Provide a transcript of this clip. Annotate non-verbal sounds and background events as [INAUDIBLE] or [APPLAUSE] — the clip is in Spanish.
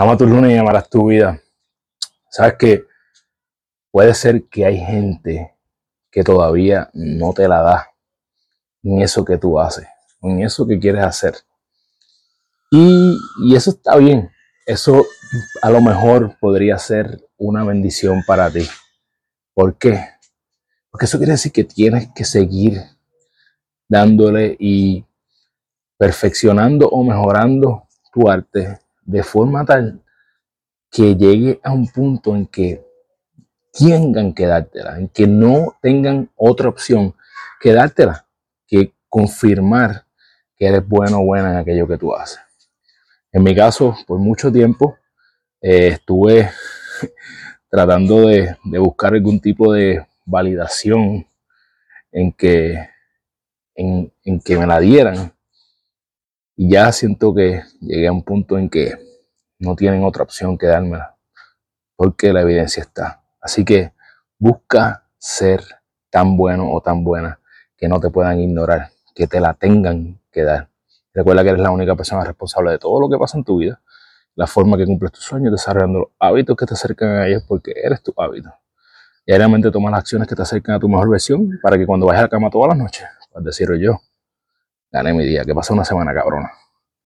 Ama tu luna y amarás tu vida. Sabes que puede ser que hay gente que todavía no te la da en eso que tú haces, en eso que quieres hacer. Y, y eso está bien. Eso a lo mejor podría ser una bendición para ti. ¿Por qué? Porque eso quiere decir que tienes que seguir dándole y perfeccionando o mejorando tu arte de forma tal que llegue a un punto en que tengan que dártela, en que no tengan otra opción que dártela, que confirmar que eres bueno o buena en aquello que tú haces. En mi caso, por mucho tiempo, eh, estuve [LAUGHS] tratando de, buscar algún tipo de validación en que, en que me la dieran y ya siento que llegué a un punto en que no tienen otra opción que dármela, porque la evidencia está. Así que busca ser tan bueno o tan buena que no te puedan ignorar, que te la tengan que dar. Recuerda que eres la única persona responsable de todo lo que pasa en tu vida, la forma que cumples tus sueños, desarrollando los hábitos que te acercan a ellos, porque eres tu hábito. Diariamente toma las acciones que te acercan a tu mejor versión para que cuando vayas a la cama todas las noches, puedas decir yo, gané mi día, que pasó una semana cabrona.